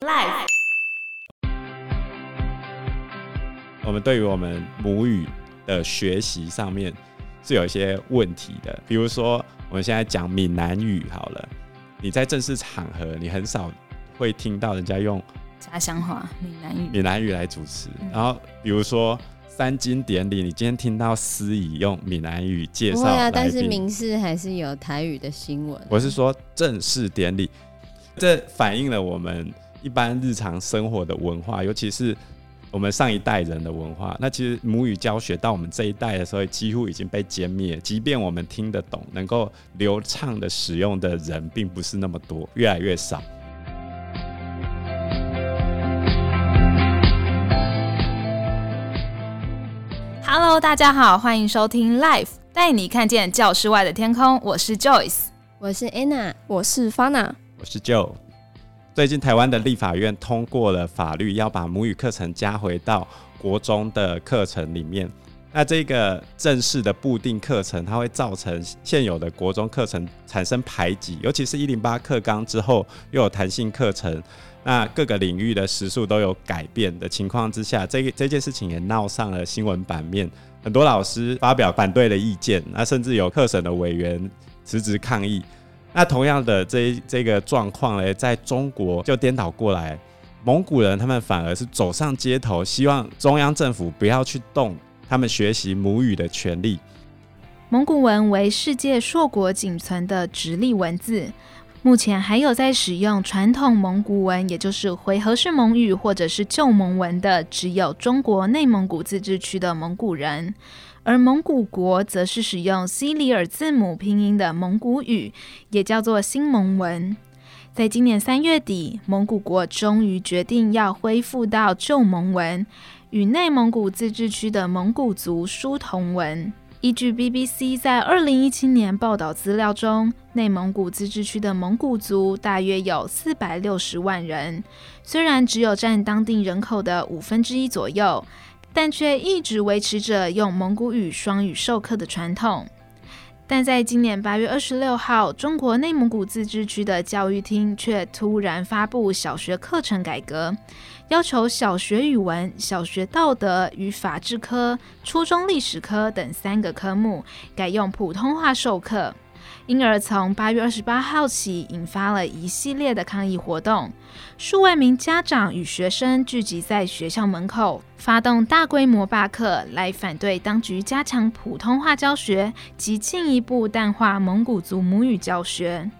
Life，我们对于我们母语的学习上面是有一些问题的。比如说，我们现在讲闽南语好了，你在正式场合，你很少会听到人家用家乡话闽南语闽南语来主持。然后，比如说三金典礼，你今天听到司仪用闽南语介绍，不会啊，但是民事还是有台语的新闻。我是说正式典礼，这反映了我们。一般日常生活的文化，尤其是我们上一代人的文化，那其实母语教学到我们这一代的时候，几乎已经被歼灭。即便我们听得懂，能够流畅的使用的人，并不是那么多，越来越少。Hello，大家好，欢迎收听 Life，带你看见教室外的天空。我是 Joyce，我是 Anna，我是 Fana，我是 Joe。最近台湾的立法院通过了法律，要把母语课程加回到国中的课程里面。那这个正式的固定课程，它会造成现有的国中课程产生排挤，尤其是一零八课纲之后又有弹性课程，那各个领域的时数都有改变的情况之下，这个这件事情也闹上了新闻版面，很多老师发表反对的意见，那甚至有课审的委员辞职抗议。那同样的这这个状况呢，在中国就颠倒过来，蒙古人他们反而是走上街头，希望中央政府不要去动他们学习母语的权利。蒙古文为世界硕果仅存的直立文字，目前还有在使用传统蒙古文，也就是回合式蒙语或者是旧蒙文的，只有中国内蒙古自治区的蒙古人。而蒙古国则是使用西里尔字母拼音的蒙古语，也叫做新蒙文。在今年三月底，蒙古国终于决定要恢复到旧蒙文，与内蒙古自治区的蒙古族书同文。依据 BBC 在二零一七年报道资料中，内蒙古自治区的蒙古族大约有四百六十万人，虽然只有占当地人口的五分之一左右。但却一直维持着用蒙古语双语授课的传统。但在今年八月二十六号，中国内蒙古自治区的教育厅却突然发布小学课程改革，要求小学语文、小学道德与法制科、初中历史科等三个科目改用普通话授课。因而，从八月二十八号起，引发了一系列的抗议活动。数万名家长与学生聚集在学校门口，发动大规模罢课，来反对当局加强普通话教学及进一步淡化蒙古族母语教学。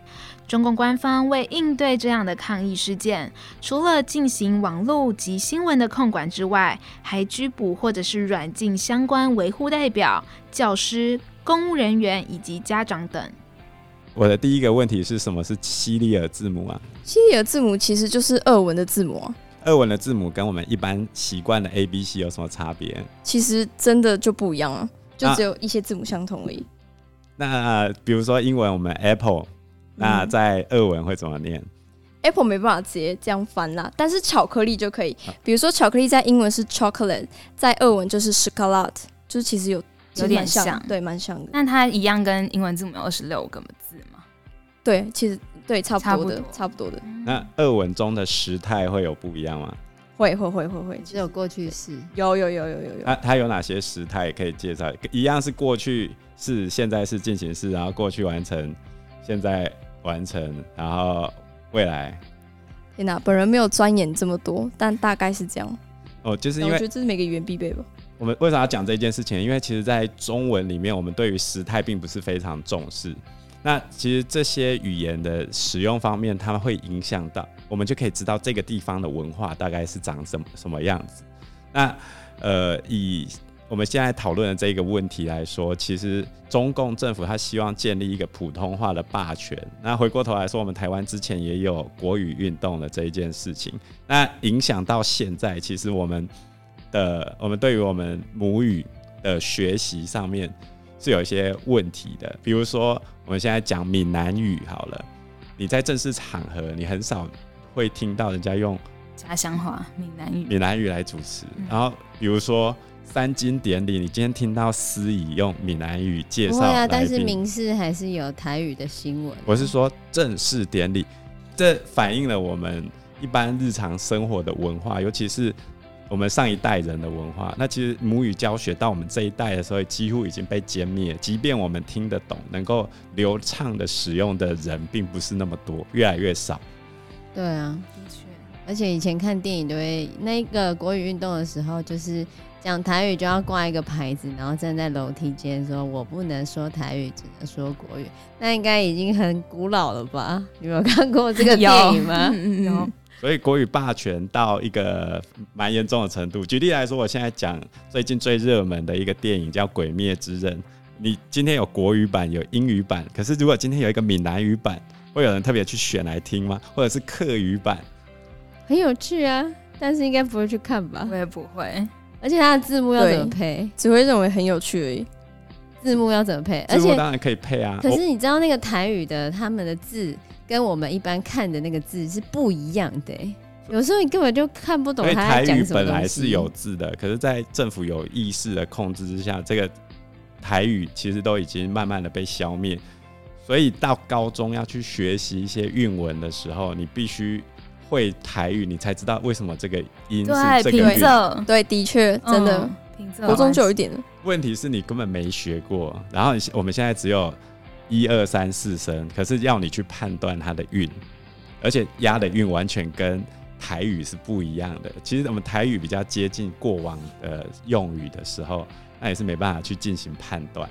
中共官方为应对这样的抗议事件，除了进行网络及新闻的控管之外，还拘捕或者是软禁相关维护代表、教师、公务人员以及家长等。我的第一个问题是什么是西里尔字母啊？西里尔字母其实就是俄文的字母啊。俄文的字母跟我们一般习惯的 A B C 有什么差别？其实真的就不一样啊，就只有一些字母相同而已。那比如说英文我们 Apple，那在俄文会怎么念？嗯？Apple 没办法直接这样翻啦，但是巧克力就可以。比如说巧克力在英文是 chocolate，在俄文就是 chocolate，就是其实有。有点像，对，蛮像的。那它一样跟英文字母有二十六个字吗？对，其实对，差不多的，差不多的。那俄文中的时态会有不一样吗？会会会会会，只有过去式。有有有有有有。那它有哪些时态可以介绍？一样是过去式、现在式、进行式，然后过去完成、现在完成，然后未来。天哪，本人没有钻研这么多，但大概是这样。哦，就是因为我觉得这是每个语言必备吧。我们为啥要讲这件事情？因为其实，在中文里面，我们对于时态并不是非常重视。那其实这些语言的使用方面，它会影响到我们，就可以知道这个地方的文化大概是长什么什么样子。那呃，以我们现在讨论的这个问题来说，其实中共政府他希望建立一个普通话的霸权。那回过头来说，我们台湾之前也有国语运动的这一件事情。那影响到现在，其实我们。的，我们对于我们母语的学习上面是有一些问题的。比如说，我们现在讲闽南语好了，你在正式场合，你很少会听到人家用家乡话闽南语闽南语来主持。然后，比如说三金典礼，你今天听到司仪用闽南语介绍，不会啊，但是民事还是有台语的新闻。我是说正式典礼，这反映了我们。一般日常生活的文化，尤其是我们上一代人的文化。那其实母语教学到我们这一代的时候，几乎已经被歼灭。即便我们听得懂，能够流畅的使用的人，并不是那么多，越来越少。对啊，的确。而且以前看电影都会那个国语运动的时候，就是。讲台语就要挂一个牌子，然后站在楼梯间说：“我不能说台语，只能说国语。”那应该已经很古老了吧？你有没有看过这个 电影吗？有。有。所以国语霸权到一个蛮严重的程度。举例来说，我现在讲最近最热门的一个电影叫《鬼灭之刃》。你今天有国语版，有英语版，可是如果今天有一个闽南语版，会有人特别去选来听吗？或者是客语版？很有趣啊，但是应该不会去看吧？我也不会。而且它的字幕要怎么配？只会认为很有趣而已。字幕要怎么配？字幕当然可以配啊。可是你知道那个台语的他们的字跟我们一般看的那个字是不一样的，有时候你根本就看不懂他在讲什么。台语本来是有字的，可是，在政府有意识的控制之下，这个台语其实都已经慢慢的被消灭。所以到高中要去学习一些韵文的时候，你必须。会台语，你才知道为什么这个音是这个韵。对，对，的确，真的，国中就有一点。问题是你根本没学过，然后我们现在只有一二三四声，可是要你去判断它的韵，而且押的韵完全跟台语是不一样的。其实我们台语比较接近过往的用语的时候，那也是没办法去进行判断，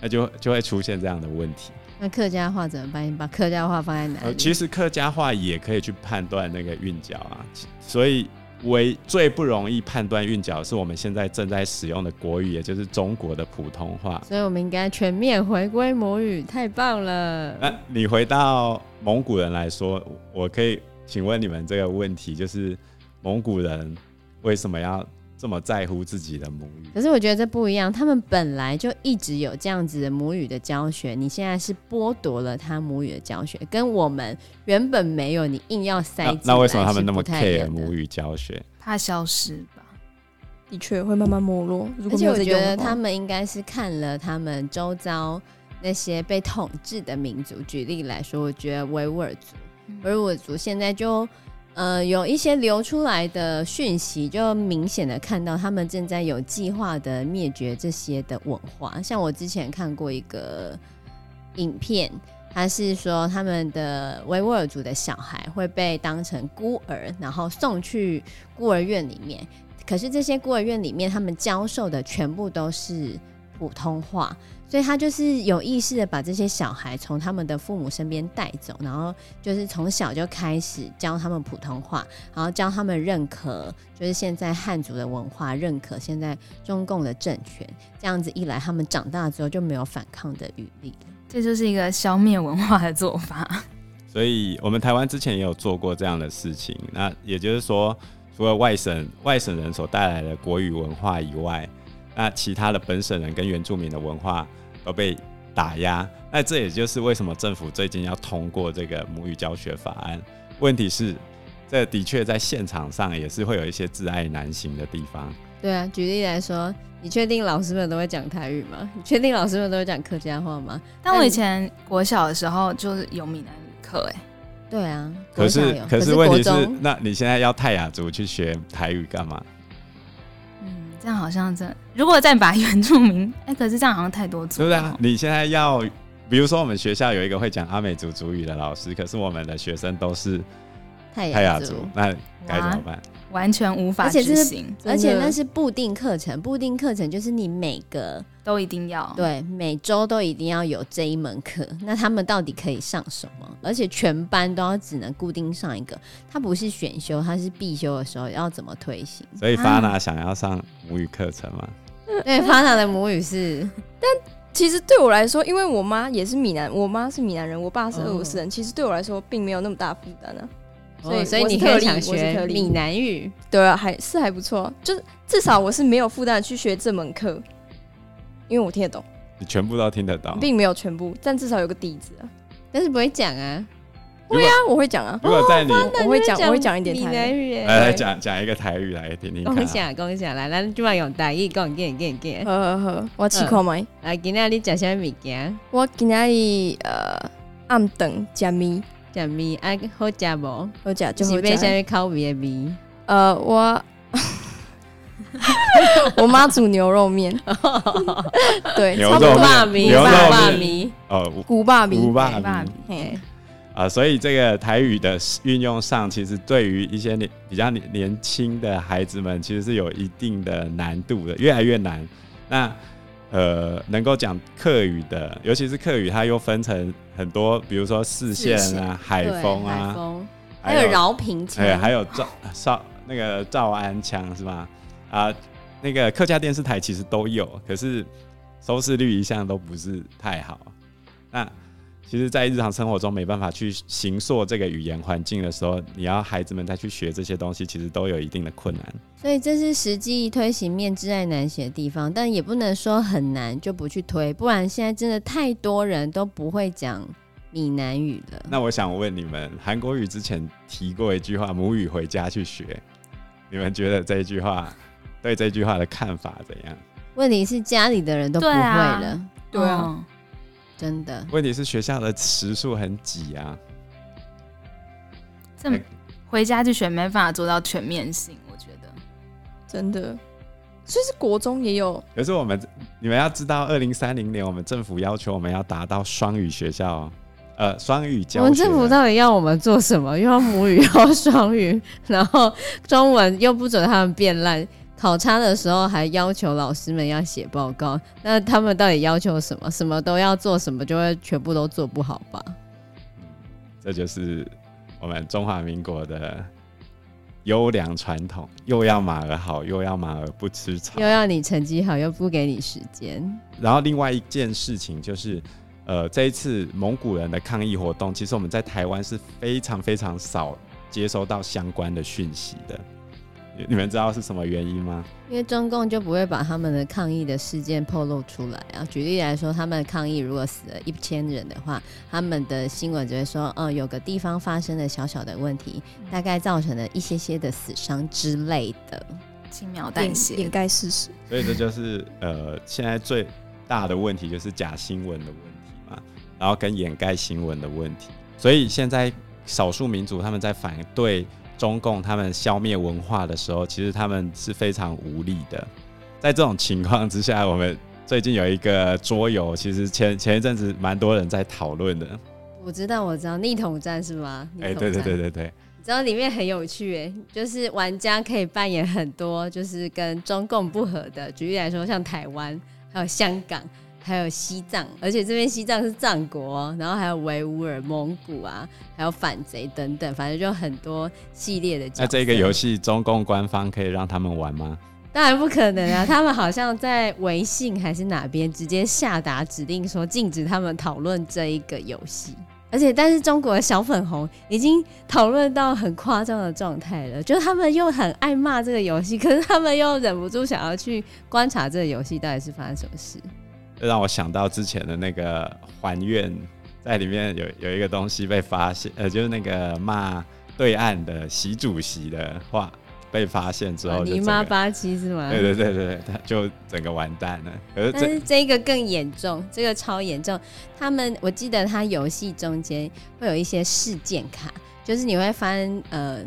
那就就会出现这样的问题。那客家话怎么办？你把客家话放在哪里？呃，其实客家话也可以去判断那个韵脚啊。所以，唯最不容易判断韵脚是我们现在正在使用的国语，也就是中国的普通话。所以我们应该全面回归母语，太棒了。那你回到蒙古人来说，我可以请问你们这个问题，就是蒙古人为什么要？这么在乎自己的母语，可是我觉得这不一样。他们本来就一直有这样子的母语的教学，你现在是剥夺了他母语的教学，跟我们原本没有，你硬要塞。那为什么他们那么 care 母语教学？怕消失吧？的确会慢慢没落。而且我觉得他们应该是看了他们周遭那些被统治的民族。举例来说，我觉得维吾尔族，维吾尔族现在就。呃，有一些流出来的讯息，就明显的看到他们正在有计划的灭绝这些的文化。像我之前看过一个影片，他是说他们的维吾尔族的小孩会被当成孤儿，然后送去孤儿院里面。可是这些孤儿院里面，他们教授的全部都是普通话。所以他就是有意识的把这些小孩从他们的父母身边带走，然后就是从小就开始教他们普通话，然后教他们认可，就是现在汉族的文化，认可现在中共的政权。这样子一来，他们长大之后就没有反抗的余地。这就是一个消灭文化的做法。所以我们台湾之前也有做过这样的事情。那也就是说，除了外省外省人所带来的国语文化以外，那其他的本省人跟原住民的文化都被打压，那这也就是为什么政府最近要通过这个母语教学法案。问题是，这的确在现场上也是会有一些自爱难行的地方。对啊，举例来说，你确定老师们都会讲台语吗？你确定老师们都会讲客家话吗？但我以前国小的时候就是有闽南语课，哎，对啊，可是可是问题是，那你现在要泰雅族去学台语干嘛？这样好像这，如果再把原住民，哎、可是这样好像太多族，对不对？你现在要，比如说我们学校有一个会讲阿美族族语的老师，可是我们的学生都是泰雅族，那该怎么办？完全无法执行，而且那是固定课程，固定课程就是你每个都一定要，对，每周都一定要有这一门课。那他们到底可以上什么？而且全班都要只能固定上一个，它不是选修，它是必修的时候要怎么推行？所以 Fana 想要上母语课程吗？对，Fana 的母语是，但其实对我来说，因为我妈也是闽南，我妈是闽南人，我爸是俄罗斯人，其实对我来说并没有那么大负担啊。所以，所以你可以想学闽南语，对啊，还是还不错。就是至少我是没有负担去学这门课，因为我听得懂。你全部都听得到，并没有全部，但至少有个底子啊。但是不会讲啊？会啊，我会讲啊。如果在你，我会讲，我会讲一点台语。来来讲讲一个台语来听听看。讲讲讲，来来，今晚用台语讲，讲讲讲。好好好，我试看麦。来，今天你吃啥物件？我今天呃暗顿加米。假米爱好假不？好假就是被下面烤米的米。呃，我 我妈煮牛肉面，对，牛肉面，牛肉面，哦，古巴米，古巴米。啊，所以这个台语的运用上，其实对于一些年比较年年轻的孩子们，其实是有一定的难度的，越来越难。那呃，能够讲客语的，尤其是客语，它又分成很多，比如说四县啊、海丰啊，还有饶平腔，对，还有赵少那个赵安腔是吧？啊，那个客家电视台其实都有，可是收视率一向都不是太好。那其实，在日常生活中没办法去形塑这个语言环境的时候，你要孩子们再去学这些东西，其实都有一定的困难。所以这是实际推行面之爱难写的地方，但也不能说很难就不去推，不然现在真的太多人都不会讲闽南语了。那我想问你们，韩国语之前提过一句话：“母语回家去学”，你们觉得这一句话对这句话的看法怎样？问题是家里的人都不会了，对啊。真的，问题是学校的时数很挤啊，这回家就学没办法做到全面性，我觉得真的，所以是国中也有。可是我们你们要知道，二零三零年我们政府要求我们要达到双语学校，呃，双语教。我们政府到底要我们做什么？又要母语，又要双语，然后中文又不准他们变烂。考察的时候还要求老师们要写报告，那他们到底要求什么？什么都要做，什么就会全部都做不好吧？这就是我们中华民国的优良传统，又要马儿好，又要马儿不吃草，又要你成绩好，又不给你时间。然后另外一件事情就是，呃，这一次蒙古人的抗议活动，其实我们在台湾是非常非常少接收到相关的讯息的。你们知道是什么原因吗？因为中共就不会把他们的抗议的事件透露出来啊。举例来说，他们抗议如果死了一千人的话，他们的新闻只会说，哦，有个地方发生了小小的问题，大概造成了一些些的死伤之类的，轻描淡写掩盖事实。所以这就是呃，现在最大的问题就是假新闻的问题嘛，然后跟掩盖新闻的问题。所以现在少数民族他们在反对。中共他们消灭文化的时候，其实他们是非常无力的。在这种情况之下，我们最近有一个桌游，其实前前一阵子蛮多人在讨论的。我知道，我知道，逆统战是吗？哎、欸，对对对对对。你知道里面很有趣，哎，就是玩家可以扮演很多，就是跟中共不合的。举例来说，像台湾，还有香港。还有西藏，而且这边西藏是藏国，然后还有维吾尔、蒙古啊，还有反贼等等，反正就很多系列的。那这个游戏中共官方可以让他们玩吗？当然不可能啊！他们好像在微信还是哪边直接下达指令，说禁止他们讨论这一个游戏。而且，但是中国的小粉红已经讨论到很夸张的状态了，就是他们又很爱骂这个游戏，可是他们又忍不住想要去观察这个游戏到底是发生什么事。让我想到之前的那个还愿，在里面有有一个东西被发现，呃，就是那个骂对岸的习主席的话被发现之后，你妈八七是吗？对对对对，他就整个完蛋了。可是，但是这个更严重，这个超严重。他们我记得他游戏中间会有一些事件卡，就是你会翻呃。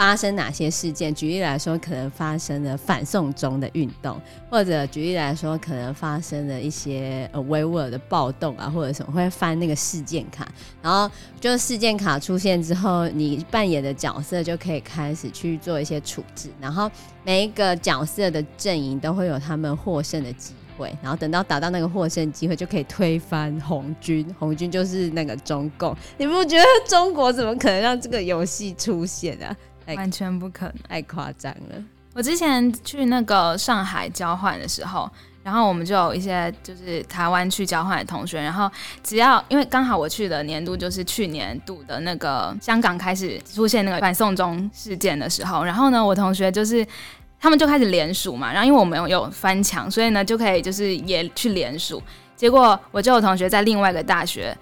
发生哪些事件？举例来说，可能发生了反送中的运动，或者举例来说，可能发生了一些呃维吾尔的暴动啊，或者什么，会翻那个事件卡，然后就事件卡出现之后，你扮演的角色就可以开始去做一些处置，然后每一个角色的阵营都会有他们获胜的机会，然后等到达到那个获胜机会，就可以推翻红军，红军就是那个中共。你不觉得中国怎么可能让这个游戏出现啊？完全不可能，太夸张了。我之前去那个上海交换的时候，然后我们就有一些就是台湾去交换的同学，然后只要因为刚好我去的年度就是去年度的那个香港开始出现那个反送中事件的时候，然后呢，我同学就是他们就开始联署嘛，然后因为我们有有翻墙，所以呢就可以就是也去联署。结果我就有同学在另外一个大学。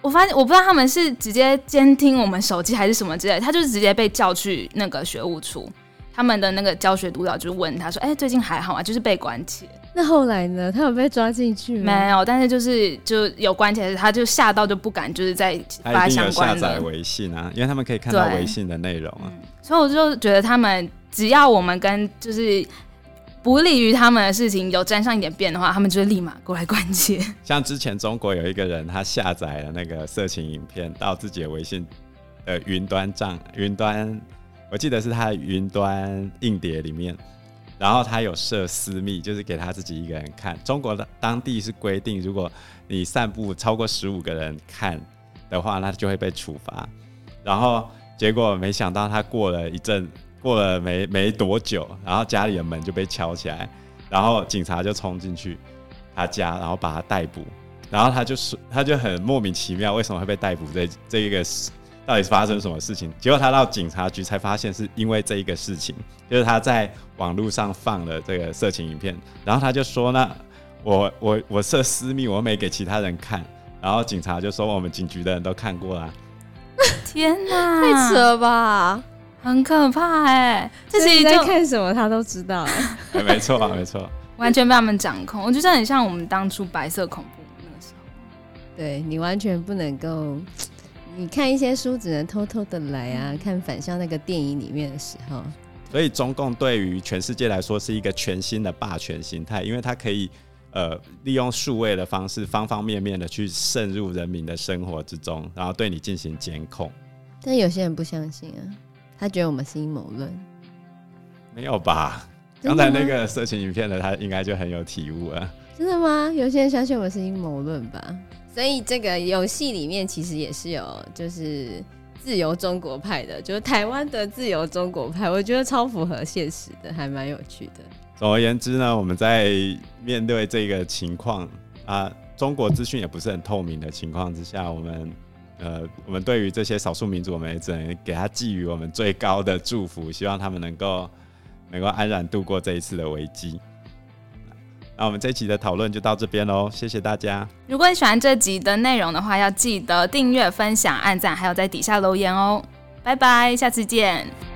我发现我不知道他们是直接监听我们手机还是什么之类，他就是直接被叫去那个学务处，他们的那个教学督导就问他说：“哎、欸，最近还好吗？就是被关起。”那后来呢？他有被抓进去吗？没有，但是就是就有关起来，他就吓到就不敢就是在发相关的。下载微信啊，因为他们可以看到微信的内容啊、嗯。所以我就觉得他们只要我们跟就是不利于他们的事情有沾上一点边的话，他们就会立马过来关切。像之前中国有一个人，他下载了那个色情影片到自己的微信的云端账云端，我记得是他的云端硬碟里面。然后他有设私密，就是给他自己一个人看。中国的当地是规定，如果你散布超过十五个人看的话，那就会被处罚。然后结果没想到他过了一阵，过了没没多久，然后家里的门就被敲起来，然后警察就冲进去他家，然后把他逮捕。然后他就说，他就很莫名其妙，为什么会被逮捕？这这一个事。到底发生什么事情？结果他到警察局才发现，是因为这一个事情，就是他在网络上放了这个色情影片，然后他就说：“那我我我设私密，我没给其他人看。”然后警察就说：“我们警局的人都看过了。” 天哪，太扯了吧，很可怕哎！自己在看什么，他都知道 哎。没错啊，没错，完全被他们掌控。我觉得很像我们当初白色恐怖那个时候，对你完全不能够。你看一些书只能偷偷的来啊，看反向那个电影里面的时候，所以中共对于全世界来说是一个全新的霸权形态，因为它可以呃利用数位的方式，方方面面的去渗入人民的生活之中，然后对你进行监控。但有些人不相信啊，他觉得我们是阴谋论。没有吧？刚才那个色情影片的他应该就很有体悟啊。真的吗？有些人相信我们是阴谋论吧？所以这个游戏里面其实也是有，就是自由中国派的，就是台湾的自由中国派，我觉得超符合现实的，还蛮有趣的。总而言之呢，我们在面对这个情况啊，中国资讯也不是很透明的情况之下，我们呃，我们对于这些少数民族，我们也只能给他寄予我们最高的祝福，希望他们能够能够安然度过这一次的危机。那我们这一期的讨论就到这边喽，谢谢大家。如果你喜欢这集的内容的话，要记得订阅、分享、按赞，还有在底下留言哦。拜拜，下次见。